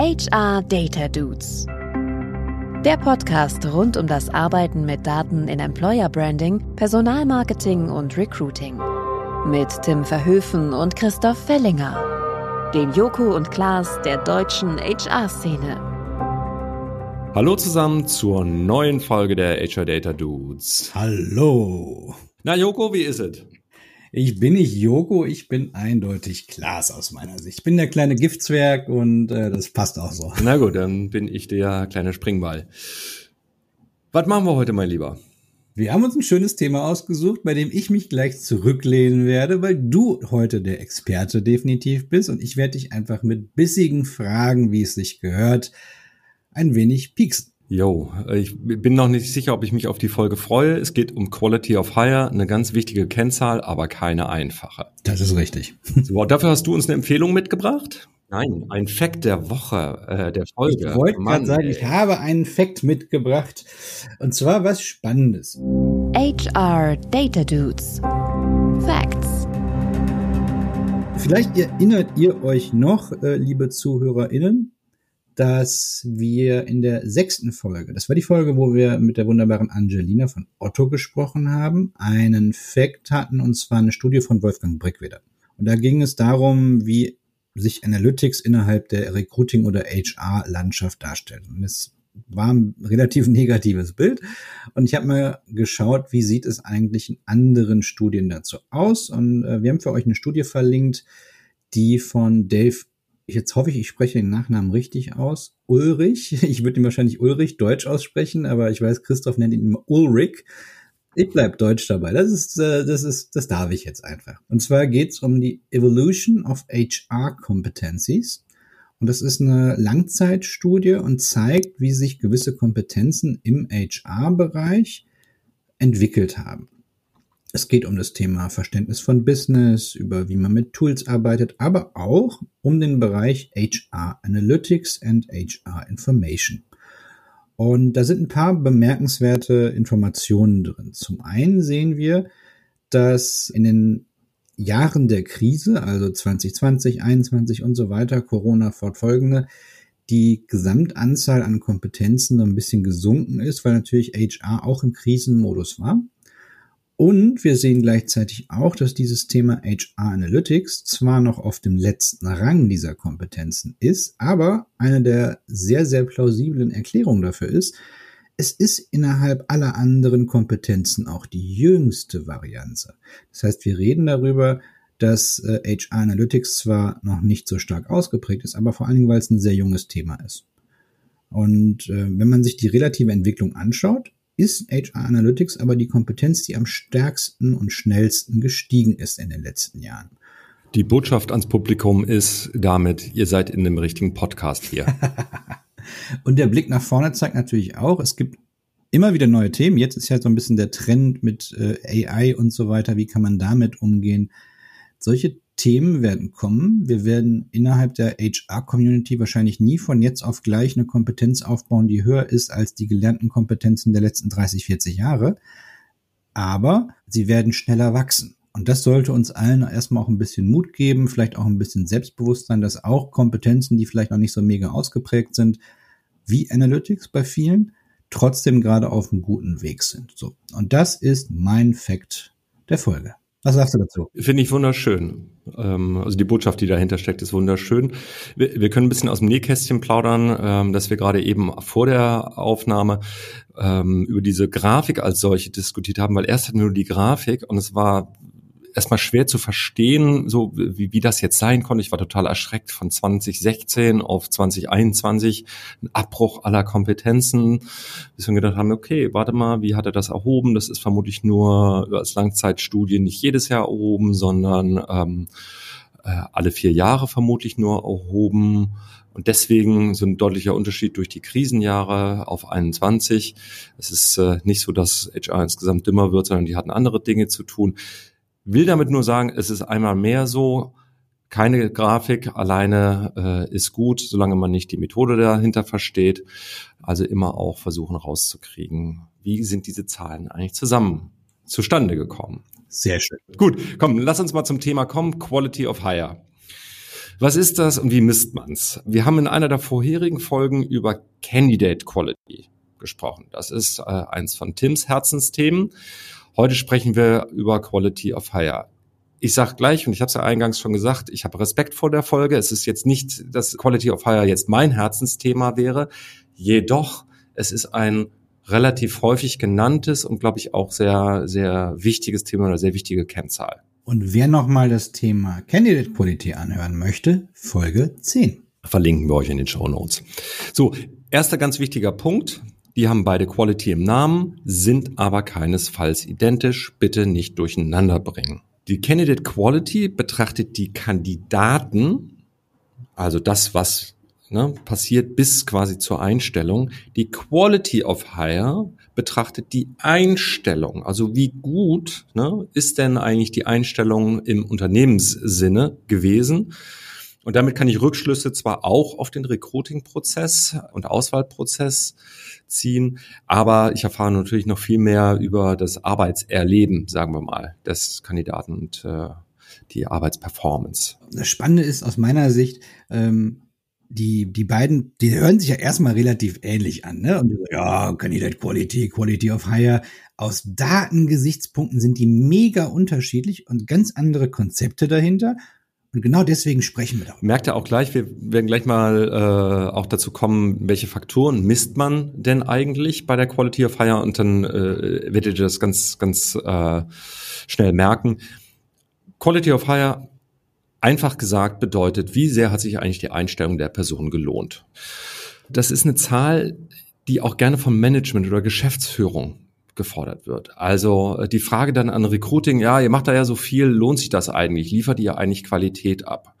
HR Data Dudes. Der Podcast rund um das Arbeiten mit Daten in Employer Branding, Personalmarketing und Recruiting. Mit Tim Verhöfen und Christoph Fellinger. Den Joko und Klaas der deutschen HR-Szene. Hallo zusammen zur neuen Folge der HR Data Dudes. Hallo. Na Joko, wie ist es? Ich bin nicht Joko, ich bin eindeutig Klaas aus meiner Sicht. Ich bin der kleine Giftzwerg und äh, das passt auch so. Na gut, dann bin ich der kleine Springball. Was machen wir heute, mein Lieber? Wir haben uns ein schönes Thema ausgesucht, bei dem ich mich gleich zurücklehnen werde, weil du heute der Experte definitiv bist und ich werde dich einfach mit bissigen Fragen, wie es sich gehört, ein wenig pieksen. Jo, ich bin noch nicht sicher, ob ich mich auf die Folge freue. Es geht um Quality of Hire, eine ganz wichtige Kennzahl, aber keine einfache. Das ist richtig. So, dafür hast du uns eine Empfehlung mitgebracht? Nein, ein Fact der Woche, äh, der Folge. Ich wollte gerade sagen, ey. ich habe einen Fact mitgebracht. Und zwar was Spannendes. HR Data Dudes. Facts. Vielleicht erinnert ihr euch noch, äh, liebe ZuhörerInnen, dass wir in der sechsten Folge, das war die Folge, wo wir mit der wunderbaren Angelina von Otto gesprochen haben, einen Fact hatten, und zwar eine Studie von Wolfgang Brickweder. Und da ging es darum, wie sich Analytics innerhalb der Recruiting- oder HR-Landschaft darstellt. Und es war ein relativ negatives Bild. Und ich habe mal geschaut, wie sieht es eigentlich in anderen Studien dazu aus. Und äh, wir haben für euch eine Studie verlinkt, die von Dave jetzt hoffe ich, ich spreche den Nachnamen richtig aus. Ulrich. Ich würde ihn wahrscheinlich Ulrich Deutsch aussprechen, aber ich weiß, Christoph nennt ihn immer Ulrich. Ich bleib Deutsch dabei. Das ist, äh, das ist, das darf ich jetzt einfach. Und zwar geht's um die Evolution of HR Competencies. Und das ist eine Langzeitstudie und zeigt, wie sich gewisse Kompetenzen im HR-Bereich entwickelt haben. Es geht um das Thema Verständnis von Business, über wie man mit Tools arbeitet, aber auch um den Bereich HR Analytics and HR Information. Und da sind ein paar bemerkenswerte Informationen drin. Zum einen sehen wir, dass in den Jahren der Krise, also 2020, 2021 und so weiter, Corona fortfolgende, die Gesamtanzahl an Kompetenzen noch ein bisschen gesunken ist, weil natürlich HR auch im Krisenmodus war. Und wir sehen gleichzeitig auch, dass dieses Thema HR Analytics zwar noch auf dem letzten Rang dieser Kompetenzen ist, aber eine der sehr, sehr plausiblen Erklärungen dafür ist, es ist innerhalb aller anderen Kompetenzen auch die jüngste Variante. Das heißt, wir reden darüber, dass HR äh, Analytics zwar noch nicht so stark ausgeprägt ist, aber vor allen Dingen, weil es ein sehr junges Thema ist. Und äh, wenn man sich die relative Entwicklung anschaut, ist HR Analytics aber die Kompetenz, die am stärksten und schnellsten gestiegen ist in den letzten Jahren. Die Botschaft ans Publikum ist damit, ihr seid in dem richtigen Podcast hier. und der Blick nach vorne zeigt natürlich auch, es gibt immer wieder neue Themen. Jetzt ist ja so ein bisschen der Trend mit äh, AI und so weiter. Wie kann man damit umgehen? Solche Themen werden kommen. Wir werden innerhalb der HR-Community wahrscheinlich nie von jetzt auf gleich eine Kompetenz aufbauen, die höher ist als die gelernten Kompetenzen der letzten 30, 40 Jahre. Aber sie werden schneller wachsen. Und das sollte uns allen erstmal auch ein bisschen Mut geben, vielleicht auch ein bisschen Selbstbewusstsein, dass auch Kompetenzen, die vielleicht noch nicht so mega ausgeprägt sind, wie Analytics bei vielen, trotzdem gerade auf einem guten Weg sind. So. Und das ist mein Fakt der Folge. Was sagst du dazu? Finde ich wunderschön. Ähm, also die Botschaft, die dahinter steckt, ist wunderschön. Wir, können ein bisschen aus dem Nähkästchen plaudern, ähm, dass wir gerade eben vor der Aufnahme ähm, über diese Grafik als solche diskutiert haben, weil erst hatten wir nur die Grafik und es war erstmal schwer zu verstehen, so wie, wie das jetzt sein konnte. Ich war total erschreckt von 2016 auf 2021, ein Abbruch aller Kompetenzen, bis wir gedacht haben, okay, warte mal, wie hat er das erhoben? Das ist vermutlich nur als Langzeitstudie nicht jedes Jahr erhoben, sondern ähm, äh, alle vier Jahre vermutlich nur erhoben. Und deswegen so ein deutlicher Unterschied durch die Krisenjahre auf 21. Es ist äh, nicht so, dass HR insgesamt dümmer wird, sondern die hatten andere Dinge zu tun. Will damit nur sagen, es ist einmal mehr so, keine Grafik alleine äh, ist gut, solange man nicht die Methode dahinter versteht. Also immer auch versuchen rauszukriegen, wie sind diese Zahlen eigentlich zusammen zustande gekommen. Sehr schön. Gut, komm, lass uns mal zum Thema kommen, Quality of Hire. Was ist das und wie misst man's? Wir haben in einer der vorherigen Folgen über Candidate Quality gesprochen. Das ist äh, eins von Tims Herzensthemen. Heute sprechen wir über Quality of Hire. Ich sage gleich, und ich habe es ja eingangs schon gesagt, ich habe Respekt vor der Folge. Es ist jetzt nicht, dass Quality of Hire jetzt mein Herzensthema wäre. Jedoch, es ist ein relativ häufig genanntes und, glaube ich, auch sehr, sehr wichtiges Thema oder sehr wichtige Kennzahl. Und wer nochmal das Thema Candidate Quality anhören möchte, Folge 10. Verlinken wir euch in den Show Notes. So, erster ganz wichtiger Punkt. Die haben beide Quality im Namen, sind aber keinesfalls identisch. Bitte nicht durcheinander bringen. Die Candidate Quality betrachtet die Kandidaten, also das, was ne, passiert bis quasi zur Einstellung. Die Quality of Hire betrachtet die Einstellung, also wie gut ne, ist denn eigentlich die Einstellung im Unternehmenssinne gewesen. Und damit kann ich Rückschlüsse zwar auch auf den Recruiting-Prozess und Auswahlprozess ziehen, aber ich erfahre natürlich noch viel mehr über das Arbeitserleben, sagen wir mal, des Kandidaten und äh, die Arbeitsperformance. Das Spannende ist aus meiner Sicht, ähm, die, die beiden, die hören sich ja erstmal relativ ähnlich an, ne? Und ja, Candidate Quality, Quality of Hire. Aus Datengesichtspunkten sind die mega unterschiedlich und ganz andere Konzepte dahinter. Und genau deswegen sprechen wir darüber. Merkt ihr auch gleich, wir werden gleich mal äh, auch dazu kommen, welche Faktoren misst man denn eigentlich bei der Quality of Hire und dann äh, werdet ihr das ganz, ganz äh, schnell merken. Quality of Hire Einfach gesagt bedeutet, wie sehr hat sich eigentlich die Einstellung der Person gelohnt? Das ist eine Zahl, die auch gerne vom Management oder Geschäftsführung gefordert wird. Also äh, die Frage dann an Recruiting, ja, ihr macht da ja so viel, lohnt sich das eigentlich? Liefert ihr eigentlich Qualität ab?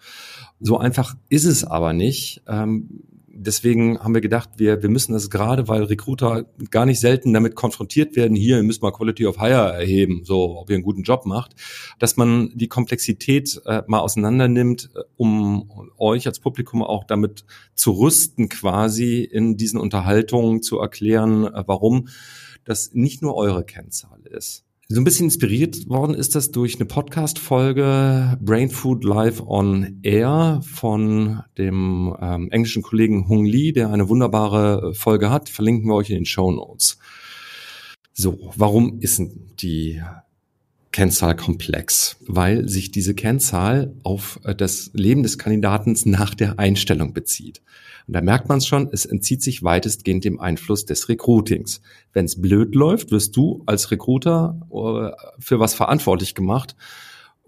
So einfach ist es aber nicht. Ähm, deswegen haben wir gedacht, wir, wir müssen das gerade, weil Recruiter gar nicht selten damit konfrontiert werden, hier, ihr müsst mal Quality of Hire erheben, so, ob ihr einen guten Job macht, dass man die Komplexität äh, mal auseinander nimmt, äh, um euch als Publikum auch damit zu rüsten, quasi in diesen Unterhaltungen zu erklären, äh, warum das nicht nur eure Kennzahl ist. So ein bisschen inspiriert worden ist das durch eine Podcast-Folge Brain Food Live on Air von dem ähm, englischen Kollegen Hung Lee, der eine wunderbare Folge hat. Verlinken wir euch in den Show Notes. So, warum ist die Kennzahl komplex? Weil sich diese Kennzahl auf äh, das Leben des Kandidaten nach der Einstellung bezieht. Und da merkt man es schon, es entzieht sich weitestgehend dem Einfluss des Recruitings. Wenn es blöd läuft, wirst du als Recruiter äh, für was verantwortlich gemacht,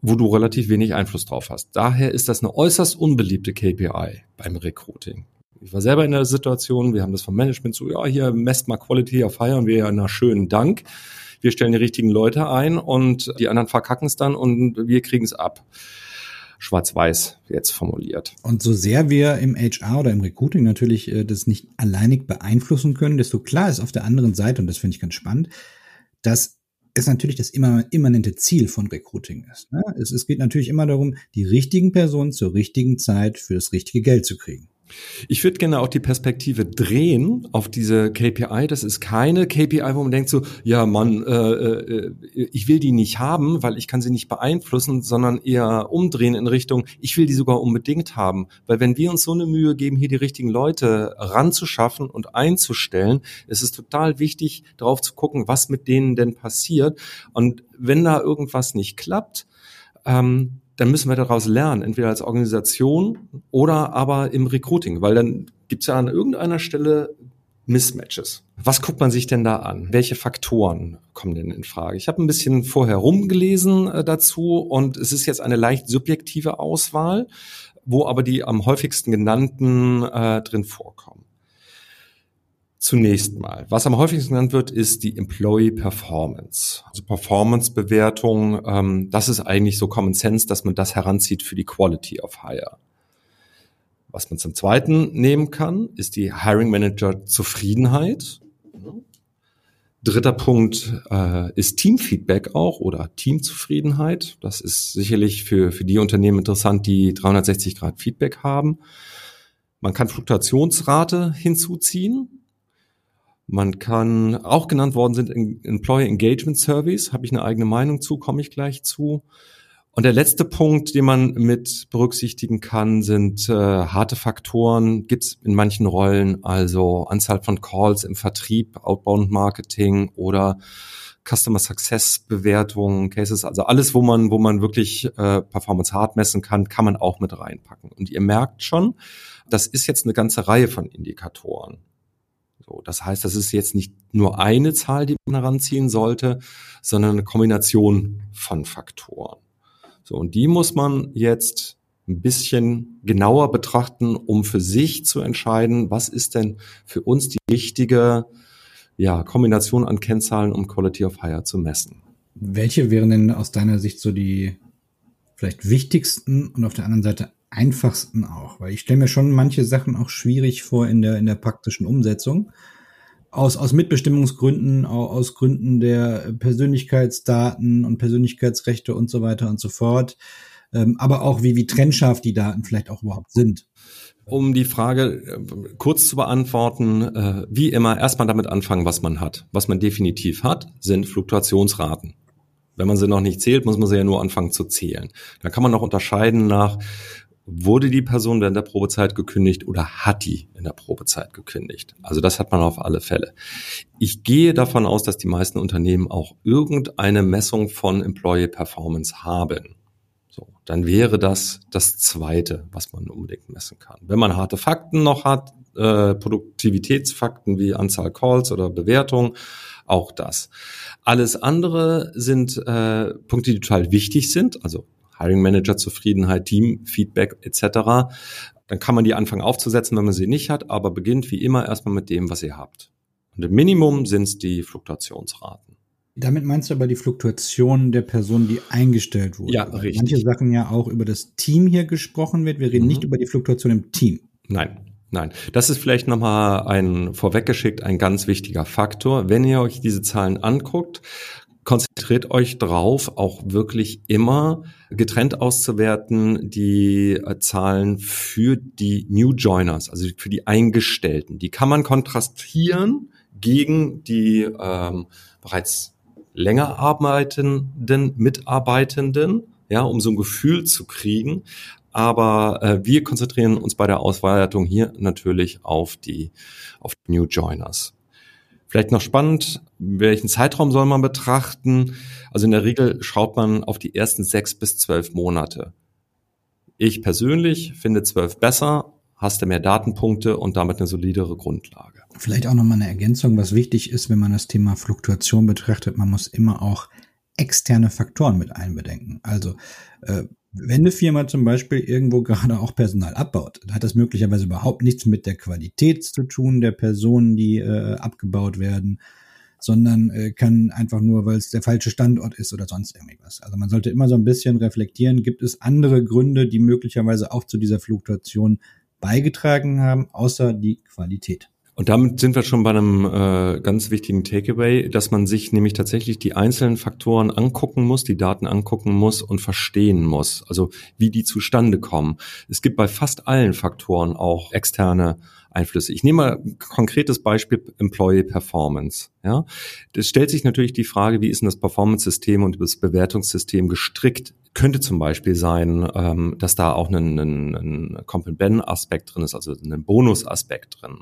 wo du relativ wenig Einfluss drauf hast. Daher ist das eine äußerst unbeliebte KPI beim Recruiting. Ich war selber in der Situation, wir haben das vom Management so, ja, hier messt mal Quality Hire und wir, ja, na schönen Dank. Wir stellen die richtigen Leute ein und die anderen verkacken es dann und wir kriegen es ab schwarz-weiß jetzt formuliert. Und so sehr wir im HR oder im Recruiting natürlich äh, das nicht alleinig beeinflussen können, desto klar ist auf der anderen Seite, und das finde ich ganz spannend, dass es natürlich das immer, immanente Ziel von Recruiting ist. Ne? Es, es geht natürlich immer darum, die richtigen Personen zur richtigen Zeit für das richtige Geld zu kriegen. Ich würde gerne auch die Perspektive drehen auf diese KPI. Das ist keine KPI, wo man denkt so, ja Mann, äh, äh, ich will die nicht haben, weil ich kann sie nicht beeinflussen, sondern eher umdrehen in Richtung, ich will die sogar unbedingt haben. Weil wenn wir uns so eine Mühe geben, hier die richtigen Leute ranzuschaffen und einzustellen, ist es total wichtig, darauf zu gucken, was mit denen denn passiert. Und wenn da irgendwas nicht klappt, ähm, dann müssen wir daraus lernen, entweder als Organisation oder aber im Recruiting, weil dann gibt es ja an irgendeiner Stelle Mismatches. Was guckt man sich denn da an? Welche Faktoren kommen denn in Frage? Ich habe ein bisschen vorher rumgelesen äh, dazu und es ist jetzt eine leicht subjektive Auswahl, wo aber die am häufigsten genannten äh, drin vorkommen. Zunächst mal, was am häufigsten genannt wird, ist die Employee Performance. Also Performance-Bewertung, ähm, das ist eigentlich so Common Sense, dass man das heranzieht für die Quality of Hire. Was man zum Zweiten nehmen kann, ist die Hiring Manager Zufriedenheit. Dritter Punkt äh, ist Teamfeedback auch oder Teamzufriedenheit. Das ist sicherlich für, für die Unternehmen interessant, die 360 Grad Feedback haben. Man kann Fluktuationsrate hinzuziehen. Man kann, auch genannt worden sind Employee Engagement Surveys, habe ich eine eigene Meinung zu, komme ich gleich zu. Und der letzte Punkt, den man mit berücksichtigen kann, sind äh, harte Faktoren. Gibt es in manchen Rollen, also Anzahl von Calls im Vertrieb, Outbound Marketing oder Customer Success Bewertungen, Cases, also alles, wo man, wo man wirklich äh, Performance hart messen kann, kann man auch mit reinpacken. Und ihr merkt schon, das ist jetzt eine ganze Reihe von Indikatoren. So, das heißt, das ist jetzt nicht nur eine Zahl, die man heranziehen sollte, sondern eine Kombination von Faktoren. So, und die muss man jetzt ein bisschen genauer betrachten, um für sich zu entscheiden, was ist denn für uns die richtige ja, Kombination an Kennzahlen, um Quality of Hire zu messen. Welche wären denn aus deiner Sicht so die vielleicht wichtigsten und auf der anderen Seite einfachsten auch? Weil ich stelle mir schon manche Sachen auch schwierig vor in der, in der praktischen Umsetzung. Aus, aus Mitbestimmungsgründen, aus Gründen der Persönlichkeitsdaten und Persönlichkeitsrechte und so weiter und so fort. Ähm, aber auch wie, wie trennscharf die Daten vielleicht auch überhaupt sind. Um die Frage äh, kurz zu beantworten, äh, wie immer erstmal damit anfangen, was man hat. Was man definitiv hat, sind Fluktuationsraten. Wenn man sie noch nicht zählt, muss man sie ja nur anfangen zu zählen. Dann kann man noch unterscheiden nach, wurde die Person während der Probezeit gekündigt oder hat die in der Probezeit gekündigt? Also das hat man auf alle Fälle. Ich gehe davon aus, dass die meisten Unternehmen auch irgendeine Messung von Employee Performance haben. So, dann wäre das das Zweite, was man unbedingt messen kann. Wenn man harte Fakten noch hat, äh, Produktivitätsfakten wie Anzahl Calls oder Bewertung, auch das. Alles andere sind äh, Punkte, die total wichtig sind, also Hiring Manager Zufriedenheit, Team Feedback etc. Dann kann man die anfangen aufzusetzen, wenn man sie nicht hat, aber beginnt wie immer erstmal mit dem, was ihr habt. Und im Minimum sind es die Fluktuationsraten. Damit meinst du aber die Fluktuation der Person, die eingestellt wurde. Ja, richtig. Manche Sachen ja auch über das Team hier gesprochen wird. Wir reden mhm. nicht über die Fluktuation im Team. Nein, Nein, das ist vielleicht nochmal ein vorweggeschickt ein ganz wichtiger Faktor. Wenn ihr euch diese Zahlen anguckt, konzentriert euch drauf, auch wirklich immer getrennt auszuwerten die äh, Zahlen für die New Joiners, also für die Eingestellten. Die kann man kontrastieren gegen die ähm, bereits länger arbeitenden Mitarbeitenden, ja, um so ein Gefühl zu kriegen. Aber äh, wir konzentrieren uns bei der Auswertung hier natürlich auf die, auf New Joiners. Vielleicht noch spannend, welchen Zeitraum soll man betrachten? Also in der Regel schaut man auf die ersten sechs bis zwölf Monate. Ich persönlich finde zwölf besser, hast du mehr Datenpunkte und damit eine solidere Grundlage. Vielleicht auch nochmal eine Ergänzung, was wichtig ist, wenn man das Thema Fluktuation betrachtet. Man muss immer auch externe Faktoren mit einbedenken. Also äh, wenn eine Firma zum Beispiel irgendwo gerade auch Personal abbaut, dann hat das möglicherweise überhaupt nichts mit der Qualität zu tun der Personen, die äh, abgebaut werden, sondern äh, kann einfach nur, weil es der falsche Standort ist oder sonst irgendwas. Also man sollte immer so ein bisschen reflektieren, gibt es andere Gründe, die möglicherweise auch zu dieser Fluktuation beigetragen haben, außer die Qualität. Und damit sind wir schon bei einem äh, ganz wichtigen Takeaway, dass man sich nämlich tatsächlich die einzelnen Faktoren angucken muss, die Daten angucken muss und verstehen muss, also wie die zustande kommen. Es gibt bei fast allen Faktoren auch externe Einflüsse. Ich nehme mal ein konkretes Beispiel Employee Performance. Ja, es stellt sich natürlich die Frage, wie ist denn das Performance-System und das Bewertungssystem gestrickt? Könnte zum Beispiel sein, ähm, dass da auch ein, ein, ein Comp-and-Ben-Aspekt drin ist, also ein Bonus-Aspekt drin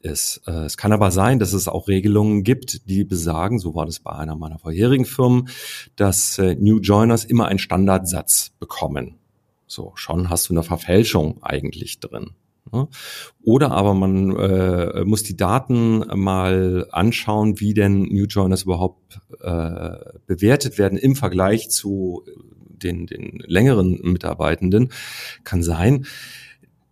ist. Äh, es kann aber sein, dass es auch Regelungen gibt, die besagen, so war das bei einer meiner vorherigen Firmen, dass äh, New Joiners immer einen Standardsatz bekommen. So, schon hast du eine Verfälschung eigentlich drin. Ne? Oder aber man äh, muss die Daten mal anschauen, wie denn New Joiners überhaupt äh, bewertet werden im Vergleich zu den, den längeren Mitarbeitenden. Kann sein,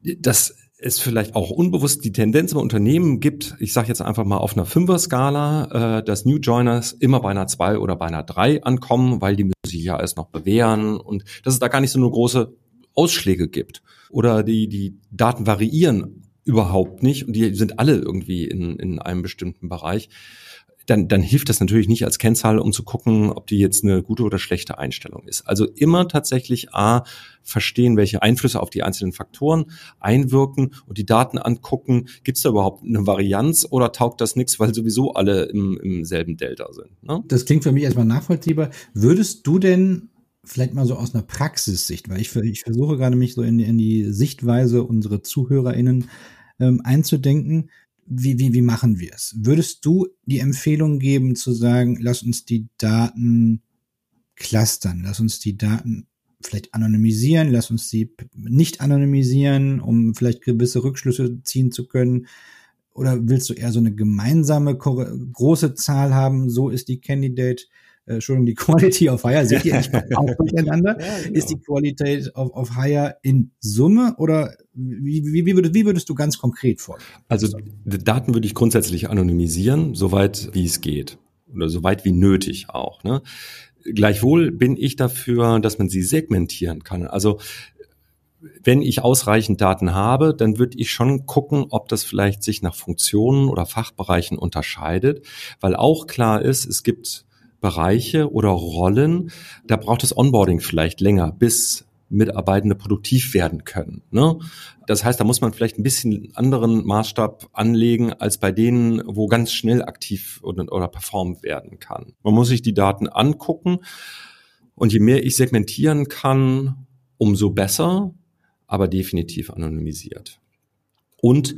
dass es vielleicht auch unbewusst die Tendenz im Unternehmen gibt, ich sage jetzt einfach mal auf einer Fünfer-Skala, äh, dass New Joiners immer bei einer zwei oder bei einer drei ankommen, weil die müssen sich ja erst noch bewähren und dass es da gar nicht so eine große Ausschläge gibt. Oder die, die Daten variieren überhaupt nicht und die sind alle irgendwie in, in einem bestimmten Bereich dann, dann hilft das natürlich nicht als Kennzahl, um zu gucken, ob die jetzt eine gute oder schlechte Einstellung ist. Also immer tatsächlich A, verstehen, welche Einflüsse auf die einzelnen Faktoren einwirken und die Daten angucken, gibt es da überhaupt eine Varianz oder taugt das nichts, weil sowieso alle im, im selben Delta sind. Ne? Das klingt für mich erstmal nachvollziehbar. Würdest du denn vielleicht mal so aus einer Praxissicht, weil ich, ich versuche gerade mich so in, in die Sichtweise unserer ZuhörerInnen ähm, einzudenken. Wie, wie, wie machen wir es? Würdest du die Empfehlung geben zu sagen, lass uns die Daten clustern, lass uns die Daten vielleicht anonymisieren, lass uns sie nicht anonymisieren, um vielleicht gewisse Rückschlüsse ziehen zu können? Oder willst du eher so eine gemeinsame große Zahl haben? So ist die Candidate, äh, Entschuldigung, die Quality of Hire, seht ihr, ich auch durcheinander. Ja, genau. Ist die Qualität of, of Hire in Summe oder wie, wie, wie, würdest, wie würdest du ganz konkret vor? Also Daten würde ich grundsätzlich anonymisieren, soweit wie es geht. Oder soweit wie nötig auch. Ne? Gleichwohl bin ich dafür, dass man sie segmentieren kann. Also wenn ich ausreichend Daten habe, dann würde ich schon gucken, ob das vielleicht sich nach Funktionen oder Fachbereichen unterscheidet, weil auch klar ist, es gibt Bereiche oder Rollen, da braucht das Onboarding vielleicht länger, bis Mitarbeitende produktiv werden können. Ne? Das heißt, da muss man vielleicht ein bisschen anderen Maßstab anlegen als bei denen, wo ganz schnell aktiv oder, oder performt werden kann. Man muss sich die Daten angucken und je mehr ich segmentieren kann, umso besser, aber definitiv anonymisiert. Und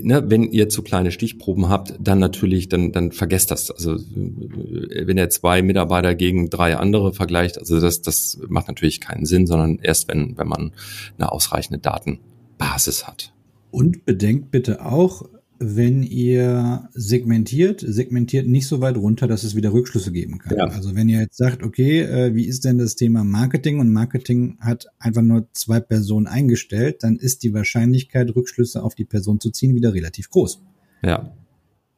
ne, wenn ihr zu kleine Stichproben habt, dann natürlich, dann, dann vergesst das. Also wenn ihr zwei Mitarbeiter gegen drei andere vergleicht, also das, das macht natürlich keinen Sinn, sondern erst wenn, wenn man eine ausreichende Datenbasis hat. Und bedenkt bitte auch, wenn ihr segmentiert, segmentiert nicht so weit runter, dass es wieder Rückschlüsse geben kann. Ja. Also wenn ihr jetzt sagt, okay, äh, wie ist denn das Thema Marketing und Marketing hat einfach nur zwei Personen eingestellt, dann ist die Wahrscheinlichkeit, Rückschlüsse auf die Person zu ziehen, wieder relativ groß. Ja.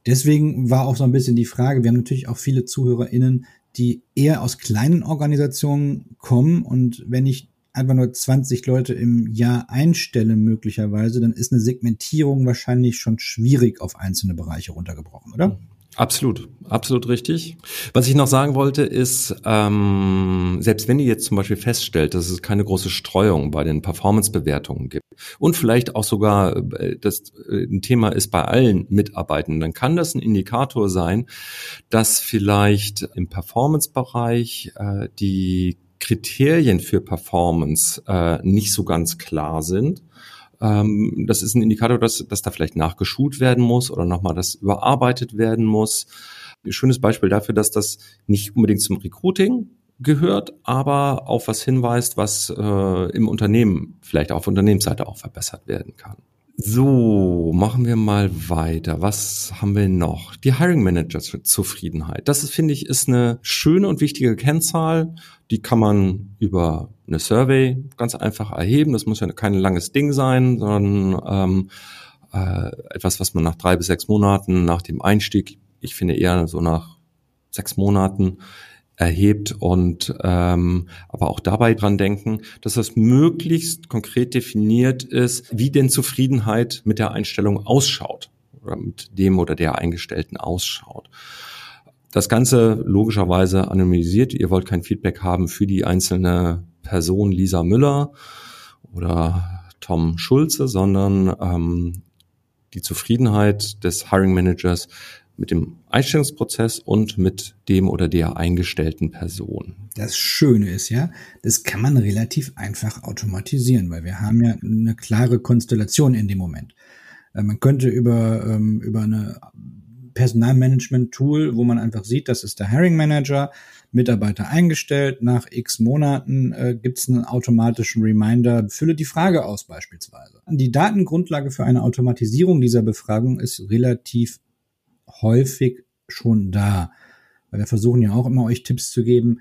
Deswegen war auch so ein bisschen die Frage, wir haben natürlich auch viele ZuhörerInnen, die eher aus kleinen Organisationen kommen und wenn ich einfach nur 20 Leute im Jahr einstelle möglicherweise, dann ist eine Segmentierung wahrscheinlich schon schwierig auf einzelne Bereiche runtergebrochen, oder? Absolut, absolut richtig. Was ich noch sagen wollte, ist, ähm, selbst wenn ihr jetzt zum Beispiel feststellt, dass es keine große Streuung bei den Performance-Bewertungen gibt und vielleicht auch sogar äh, das äh, ein Thema ist bei allen Mitarbeitenden, dann kann das ein Indikator sein, dass vielleicht im Performance-Bereich äh, die Kriterien für Performance äh, nicht so ganz klar sind. Ähm, das ist ein Indikator, dass, dass da vielleicht nachgeschult werden muss oder nochmal das überarbeitet werden muss. Ein schönes Beispiel dafür, dass das nicht unbedingt zum Recruiting gehört, aber auf was hinweist, was äh, im Unternehmen, vielleicht auf Unternehmensseite auch verbessert werden kann. So, machen wir mal weiter. Was haben wir noch? Die Hiring Manager Zufriedenheit. Das finde ich, ist eine schöne und wichtige Kennzahl. Die kann man über eine Survey ganz einfach erheben. Das muss ja kein langes Ding sein, sondern ähm, äh, etwas, was man nach drei bis sechs Monaten nach dem Einstieg, ich finde eher so nach sechs Monaten erhebt und ähm, aber auch dabei dran denken, dass das möglichst konkret definiert ist, wie denn Zufriedenheit mit der Einstellung ausschaut oder mit dem oder der Eingestellten ausschaut. Das Ganze logischerweise anonymisiert. Ihr wollt kein Feedback haben für die einzelne Person Lisa Müller oder Tom Schulze, sondern ähm, die Zufriedenheit des Hiring Managers mit dem Einstellungsprozess und mit dem oder der eingestellten Person. Das Schöne ist ja, das kann man relativ einfach automatisieren, weil wir haben ja eine klare Konstellation in dem Moment. Äh, man könnte über, ähm, über eine Personalmanagement-Tool, wo man einfach sieht, das ist der Hiring Manager, Mitarbeiter eingestellt, nach x Monaten äh, gibt es einen automatischen Reminder, fülle die Frage aus beispielsweise. Die Datengrundlage für eine Automatisierung dieser Befragung ist relativ häufig schon da. Weil wir versuchen ja auch immer euch Tipps zu geben,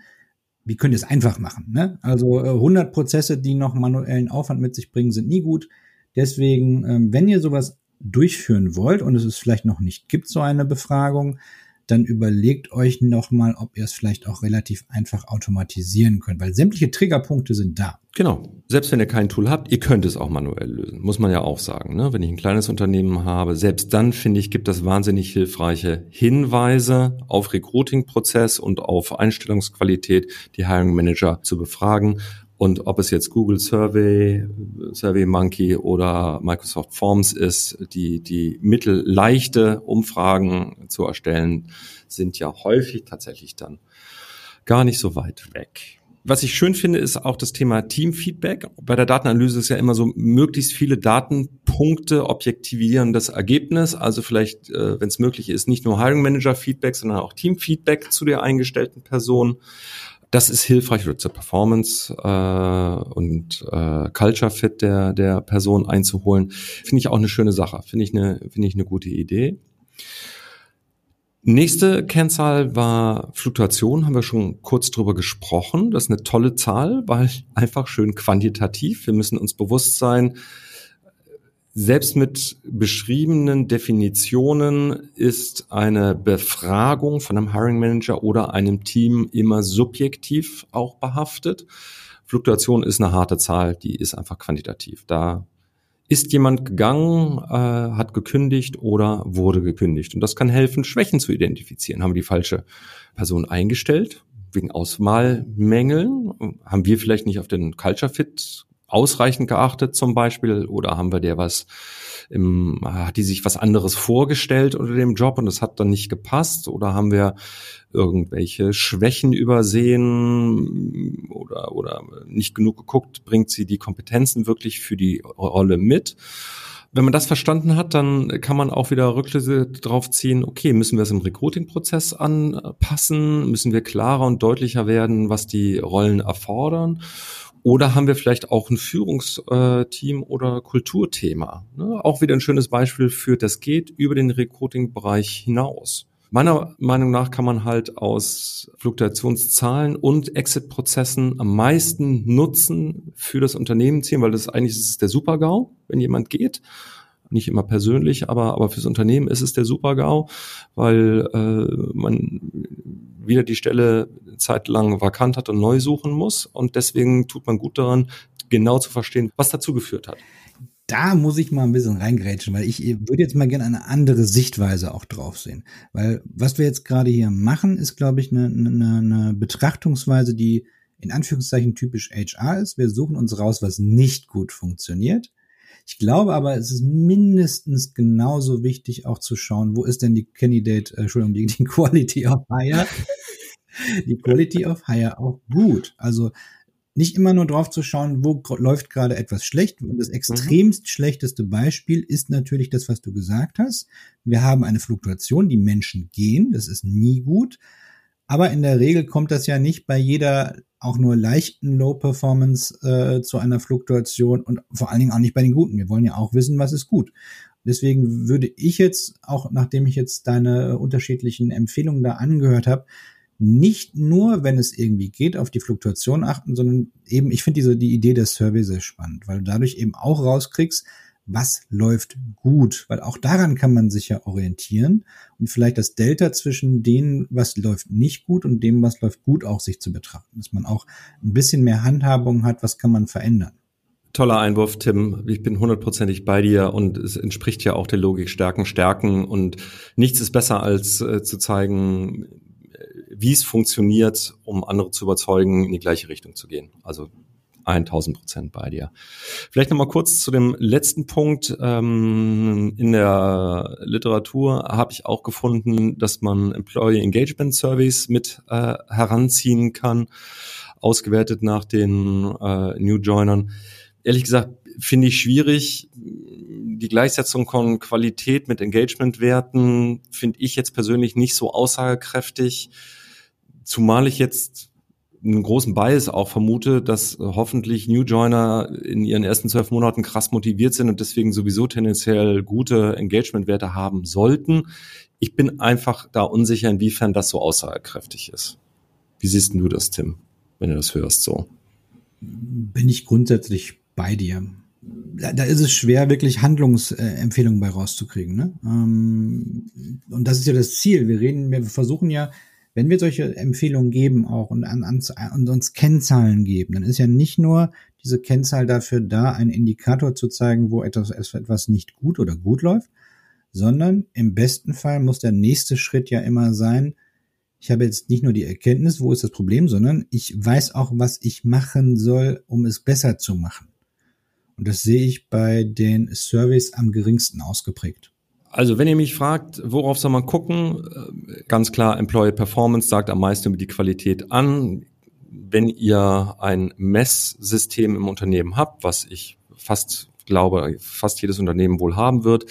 wie könnt ihr es einfach machen. Ne? Also äh, 100 Prozesse, die noch manuellen Aufwand mit sich bringen, sind nie gut. Deswegen, ähm, wenn ihr sowas durchführen wollt und es ist vielleicht noch nicht gibt, so eine Befragung, dann überlegt euch nochmal, ob ihr es vielleicht auch relativ einfach automatisieren könnt, weil sämtliche Triggerpunkte sind da. Genau. Selbst wenn ihr kein Tool habt, ihr könnt es auch manuell lösen. Muss man ja auch sagen. Ne? Wenn ich ein kleines Unternehmen habe, selbst dann finde ich, gibt es wahnsinnig hilfreiche Hinweise auf Recruiting-Prozess und auf Einstellungsqualität, die Hiring Manager zu befragen. Und ob es jetzt Google Survey, Survey Monkey oder Microsoft Forms ist, die, die mittelleichte Umfragen zu erstellen, sind ja häufig tatsächlich dann gar nicht so weit weg. was ich schön finde, ist auch das Thema Teamfeedback. Bei der Datenanalyse ist ja immer so möglichst viele Datenpunkte objektivieren das Ergebnis. Also vielleicht, äh, wenn es möglich ist, nicht nur Hiring Manager Feedback, sondern auch Teamfeedback zu der eingestellten Person. Das ist hilfreich oder zur Performance äh, und äh, Culture Fit der der Person einzuholen. Finde ich auch eine schöne Sache. Finde ich eine finde ich eine gute Idee. Nächste Kennzahl war Fluktuation, haben wir schon kurz drüber gesprochen. Das ist eine tolle Zahl, weil einfach schön quantitativ. Wir müssen uns bewusst sein, selbst mit beschriebenen Definitionen ist eine Befragung von einem Hiring Manager oder einem Team immer subjektiv auch behaftet. Fluktuation ist eine harte Zahl, die ist einfach quantitativ. Da ist jemand gegangen, äh, hat gekündigt oder wurde gekündigt. Und das kann helfen, Schwächen zu identifizieren. Haben wir die falsche Person eingestellt wegen Auswahlmängeln? Haben wir vielleicht nicht auf den Culture Fit ausreichend geachtet zum Beispiel? Oder haben wir der was im, hat die sich was anderes vorgestellt unter dem Job und das hat dann nicht gepasst? Oder haben wir irgendwelche Schwächen übersehen oder, oder nicht genug geguckt, bringt sie die Kompetenzen wirklich für die Rolle mit? Wenn man das verstanden hat, dann kann man auch wieder Rückschlüsse drauf ziehen, okay, müssen wir es im Recruiting-Prozess anpassen? Müssen wir klarer und deutlicher werden, was die Rollen erfordern? Oder haben wir vielleicht auch ein Führungsteam oder Kulturthema? Ne? Auch wieder ein schönes Beispiel für, das geht über den Recruiting-Bereich hinaus. Meiner Meinung nach kann man halt aus Fluktuationszahlen und Exit-Prozessen am meisten Nutzen für das Unternehmen ziehen, weil das eigentlich ist der Super-GAU, wenn jemand geht nicht immer persönlich, aber, aber fürs Unternehmen ist es der Super-GAU, weil äh, man wieder die Stelle zeitlang vakant hat und neu suchen muss. Und deswegen tut man gut daran, genau zu verstehen, was dazu geführt hat. Da muss ich mal ein bisschen reingrätschen, weil ich würde jetzt mal gerne eine andere Sichtweise auch drauf sehen. Weil was wir jetzt gerade hier machen, ist, glaube ich, eine, eine, eine Betrachtungsweise, die in Anführungszeichen typisch HR ist. Wir suchen uns raus, was nicht gut funktioniert ich glaube aber, es ist mindestens genauso wichtig, auch zu schauen, wo ist denn die Candidate, äh, Entschuldigung, die, die Quality of Hire, die Quality of Hire auch gut. Also nicht immer nur drauf zu schauen, wo läuft gerade etwas schlecht. Und das mhm. extremst mhm. schlechteste Beispiel ist natürlich das, was du gesagt hast. Wir haben eine Fluktuation, die Menschen gehen, das ist nie gut. Aber in der Regel kommt das ja nicht bei jeder auch nur leichten Low Performance äh, zu einer Fluktuation und vor allen Dingen auch nicht bei den guten. Wir wollen ja auch wissen, was ist gut. Deswegen würde ich jetzt, auch nachdem ich jetzt deine unterschiedlichen Empfehlungen da angehört habe, nicht nur, wenn es irgendwie geht, auf die Fluktuation achten, sondern eben, ich finde diese die Idee der Survey sehr spannend, weil du dadurch eben auch rauskriegst, was läuft gut, weil auch daran kann man sich ja orientieren und vielleicht das Delta zwischen dem, was läuft nicht gut und dem, was läuft gut, auch sich zu betrachten, dass man auch ein bisschen mehr Handhabung hat, was kann man verändern. Toller Einwurf, Tim. Ich bin hundertprozentig bei dir und es entspricht ja auch der Logik Stärken, Stärken und nichts ist besser als äh, zu zeigen, wie es funktioniert, um andere zu überzeugen, in die gleiche Richtung zu gehen. Also 1000 Prozent bei dir. Vielleicht nochmal kurz zu dem letzten Punkt. Ähm, in der Literatur habe ich auch gefunden, dass man Employee Engagement Surveys mit äh, heranziehen kann, ausgewertet nach den äh, New Joinern. Ehrlich gesagt, finde ich schwierig. Die Gleichsetzung von Qualität mit Engagement-Werten finde ich jetzt persönlich nicht so aussagekräftig. Zumal ich jetzt einen großen Bias auch vermute, dass hoffentlich New Joiner in ihren ersten zwölf Monaten krass motiviert sind und deswegen sowieso tendenziell gute Engagement-Werte haben sollten. Ich bin einfach da unsicher, inwiefern das so aussagekräftig ist. Wie siehst du das, Tim, wenn du das hörst so? Bin ich grundsätzlich bei dir. Da, da ist es schwer, wirklich Handlungsempfehlungen bei rauszukriegen. Ne? Ähm, und das ist ja das Ziel. Wir reden, wir versuchen ja wenn wir solche Empfehlungen geben auch und, an, an, und uns Kennzahlen geben, dann ist ja nicht nur diese Kennzahl dafür da, einen Indikator zu zeigen, wo etwas, etwas nicht gut oder gut läuft, sondern im besten Fall muss der nächste Schritt ja immer sein, ich habe jetzt nicht nur die Erkenntnis, wo ist das Problem, sondern ich weiß auch, was ich machen soll, um es besser zu machen. Und das sehe ich bei den Surveys am geringsten ausgeprägt. Also wenn ihr mich fragt, worauf soll man gucken, äh, ganz klar, Employee Performance sagt am meisten über die Qualität an. wenn ihr ein Messsystem im Unternehmen habt, was ich fast glaube, fast jedes Unternehmen wohl haben wird,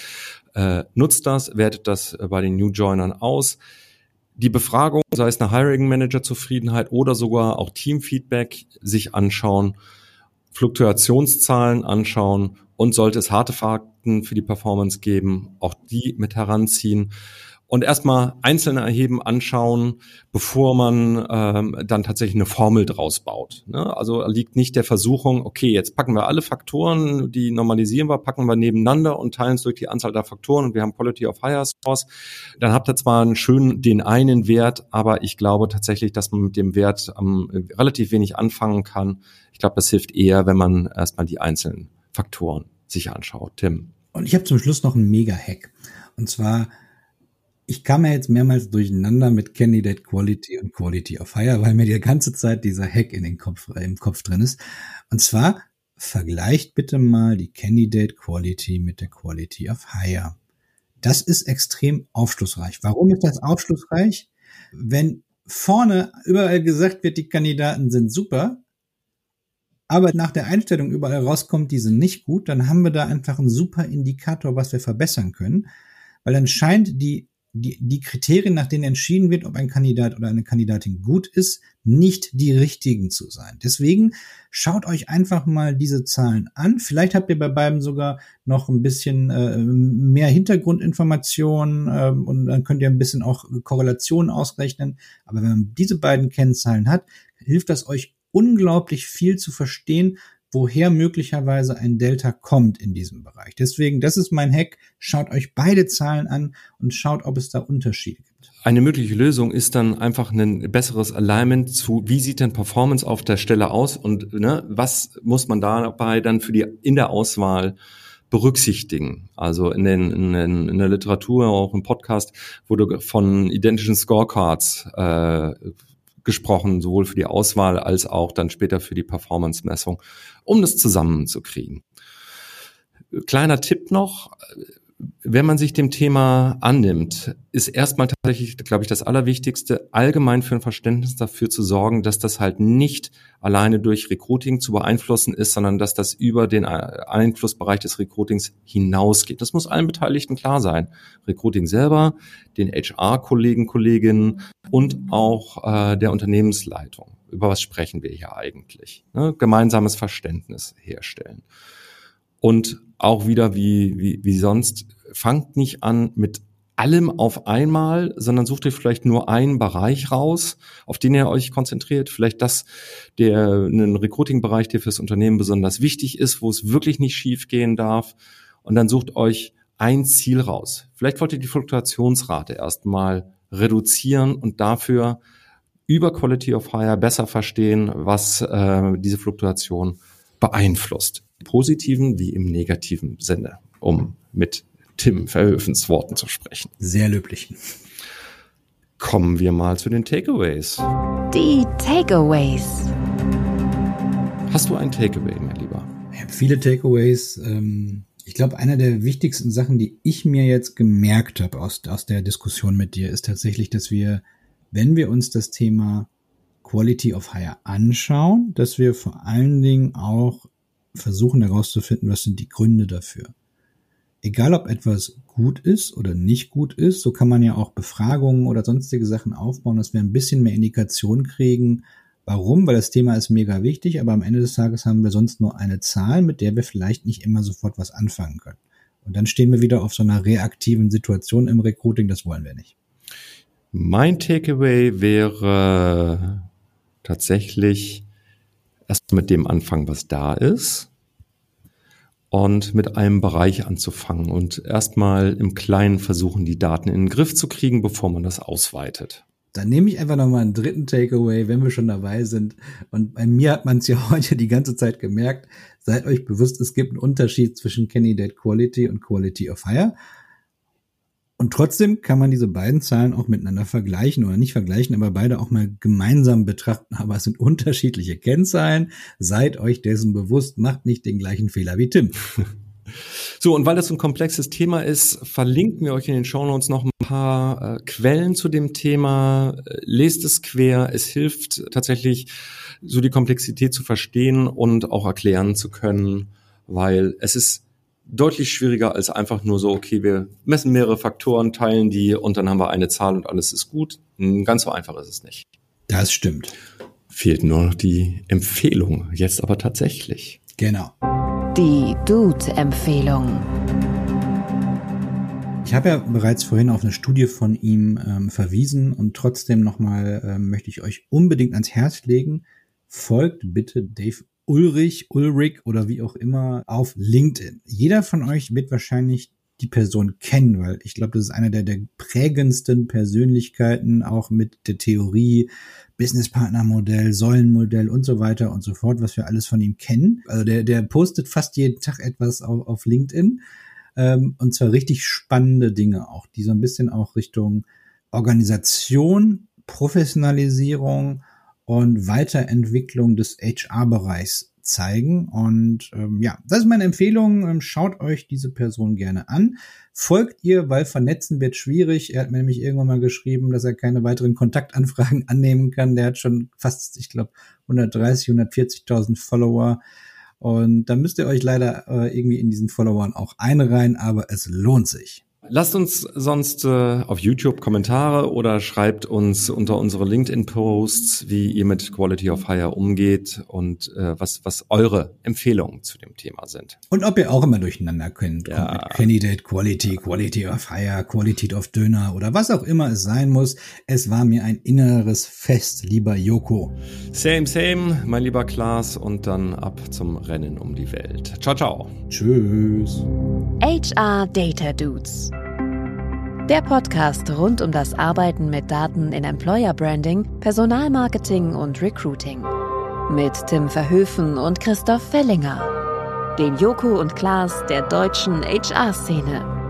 äh, nutzt das, wertet das bei den New Joinern aus. Die Befragung, sei es eine Hiring Manager Zufriedenheit oder sogar auch Teamfeedback, sich anschauen, Fluktuationszahlen anschauen und sollte es harte Fakten für die Performance geben, auch die mit heranziehen und erstmal einzelne erheben, anschauen, bevor man ähm, dann tatsächlich eine Formel draus baut. Ne? Also liegt nicht der Versuchung, okay, jetzt packen wir alle Faktoren, die normalisieren wir, packen wir nebeneinander und teilen es durch die Anzahl der Faktoren und wir haben Quality of Higher Scores. Dann habt ihr zwar einen schönen den einen Wert, aber ich glaube tatsächlich, dass man mit dem Wert ähm, relativ wenig anfangen kann. Ich glaube, das hilft eher, wenn man erstmal die einzelnen Faktoren sich anschaut. Tim. Und ich habe zum Schluss noch einen Mega-Hack. Und zwar ich kam ja jetzt mehrmals durcheinander mit Candidate Quality und Quality of Hire, weil mir die ganze Zeit dieser Hack in den Kopf, äh, im Kopf drin ist. Und zwar vergleicht bitte mal die Candidate Quality mit der Quality of Hire. Das ist extrem aufschlussreich. Warum ist das aufschlussreich? Wenn vorne überall gesagt wird, die Kandidaten sind super, aber nach der Einstellung überall rauskommt, die sind nicht gut, dann haben wir da einfach einen super Indikator, was wir verbessern können. Weil dann scheint die die, die Kriterien, nach denen entschieden wird, ob ein Kandidat oder eine Kandidatin gut ist, nicht die richtigen zu sein. Deswegen schaut euch einfach mal diese Zahlen an. Vielleicht habt ihr bei beiden sogar noch ein bisschen äh, mehr Hintergrundinformationen äh, und dann könnt ihr ein bisschen auch Korrelationen ausrechnen. Aber wenn man diese beiden Kennzahlen hat, hilft das euch unglaublich viel zu verstehen, woher möglicherweise ein Delta kommt in diesem Bereich. Deswegen, das ist mein Hack. Schaut euch beide Zahlen an und schaut, ob es da Unterschiede gibt. Eine mögliche Lösung ist dann einfach ein besseres Alignment zu, wie sieht denn Performance auf der Stelle aus und ne, was muss man dabei dann für die in der Auswahl berücksichtigen. Also in, den, in, den, in der Literatur, auch im Podcast wurde von identischen Scorecards äh, gesprochen, sowohl für die Auswahl als auch dann später für die Performance-Messung, um das zusammenzukriegen. Kleiner Tipp noch, wenn man sich dem Thema annimmt, ist erstmal tatsächlich, glaube ich, das Allerwichtigste, allgemein für ein Verständnis dafür zu sorgen, dass das halt nicht alleine durch Recruiting zu beeinflussen ist, sondern dass das über den Einflussbereich des Recruitings hinausgeht. Das muss allen Beteiligten klar sein. Recruiting selber, den HR-Kollegen, Kolleginnen und auch äh, der Unternehmensleitung. Über was sprechen wir hier eigentlich? Ne? Gemeinsames Verständnis herstellen. Und auch wieder wie, wie, wie sonst, fangt nicht an mit allem auf einmal, sondern sucht euch vielleicht nur einen Bereich raus, auf den ihr euch konzentriert. Vielleicht das, der einen Recruiting-Bereich, der fürs Unternehmen besonders wichtig ist, wo es wirklich nicht schief gehen darf. Und dann sucht euch ein Ziel raus. Vielleicht wollt ihr die Fluktuationsrate erstmal reduzieren und dafür über Quality of Hire besser verstehen, was äh, diese Fluktuation beeinflusst positiven wie im negativen Sinne, um mit Tim Verhöfens Worten zu sprechen. Sehr löblich. Kommen wir mal zu den Takeaways. Die Takeaways. Hast du ein Takeaway, mein Lieber? Ich habe viele Takeaways. Ähm, ich glaube, einer der wichtigsten Sachen, die ich mir jetzt gemerkt habe aus, aus der Diskussion mit dir, ist tatsächlich, dass wir, wenn wir uns das Thema Quality of Hire anschauen, dass wir vor allen Dingen auch versuchen herauszufinden, was sind die Gründe dafür. Egal ob etwas gut ist oder nicht gut ist, so kann man ja auch Befragungen oder sonstige Sachen aufbauen, dass wir ein bisschen mehr Indikation kriegen, Warum? Weil das Thema ist mega wichtig, aber am Ende des Tages haben wir sonst nur eine Zahl, mit der wir vielleicht nicht immer sofort was anfangen können. Und dann stehen wir wieder auf so einer reaktiven Situation im Recruiting, das wollen wir nicht. Mein Takeaway wäre tatsächlich erst mit dem anfangen, was da ist und mit einem Bereich anzufangen und erstmal im Kleinen versuchen, die Daten in den Griff zu kriegen, bevor man das ausweitet. Dann nehme ich einfach nochmal einen dritten Takeaway, wenn wir schon dabei sind. Und bei mir hat man es ja heute die ganze Zeit gemerkt. Seid euch bewusst, es gibt einen Unterschied zwischen Candidate Quality und Quality of Hire. Und trotzdem kann man diese beiden Zahlen auch miteinander vergleichen oder nicht vergleichen, aber beide auch mal gemeinsam betrachten. Aber es sind unterschiedliche Kennzahlen. Seid euch dessen bewusst, macht nicht den gleichen Fehler wie Tim. So, und weil das ein komplexes Thema ist, verlinken wir euch in den Shownotes noch ein paar äh, Quellen zu dem Thema. Lest es quer. Es hilft tatsächlich, so die Komplexität zu verstehen und auch erklären zu können, weil es ist deutlich schwieriger als einfach nur so, okay, wir messen mehrere Faktoren, teilen die und dann haben wir eine Zahl und alles ist gut. Hm, ganz so einfach ist es nicht. Das stimmt. Fehlt nur noch die Empfehlung, jetzt aber tatsächlich. Genau. Die Dude-Empfehlung. Ich habe ja bereits vorhin auf eine Studie von ihm ähm, verwiesen und trotzdem nochmal ähm, möchte ich euch unbedingt ans Herz legen. Folgt bitte Dave Ulrich, Ulrich oder wie auch immer auf LinkedIn. Jeder von euch wird wahrscheinlich die Person kennen, weil ich glaube, das ist einer der, der prägendsten Persönlichkeiten, auch mit der Theorie, Businesspartnermodell, Säulenmodell und so weiter und so fort, was wir alles von ihm kennen. Also der, der postet fast jeden Tag etwas auf, auf LinkedIn. Ähm, und zwar richtig spannende Dinge auch, die so ein bisschen auch Richtung Organisation, Professionalisierung und Weiterentwicklung des HR-Bereichs zeigen. Und ähm, ja, das ist meine Empfehlung. Ähm, schaut euch diese Person gerne an. Folgt ihr, weil vernetzen wird schwierig. Er hat mir nämlich irgendwann mal geschrieben, dass er keine weiteren Kontaktanfragen annehmen kann. Der hat schon fast, ich glaube, 130, 140.000 Follower. Und da müsst ihr euch leider äh, irgendwie in diesen Followern auch einreihen, aber es lohnt sich. Lasst uns sonst äh, auf YouTube Kommentare oder schreibt uns unter unsere LinkedIn-Posts, wie ihr mit Quality of Hire umgeht und äh, was, was eure Empfehlungen zu dem Thema sind. Und ob ihr auch immer durcheinander könnt. Ja. Mit Candidate Quality, Quality of Hire, Quality of Döner oder was auch immer es sein muss. Es war mir ein inneres Fest, lieber Joko. Same, same, mein lieber Klaas. Und dann ab zum Rennen um die Welt. Ciao, ciao. Tschüss. HR Data Dudes. Der Podcast rund um das Arbeiten mit Daten in Employer Branding, Personalmarketing und Recruiting. Mit Tim Verhöfen und Christoph Fellinger. Den Joko und Klaas der deutschen HR-Szene.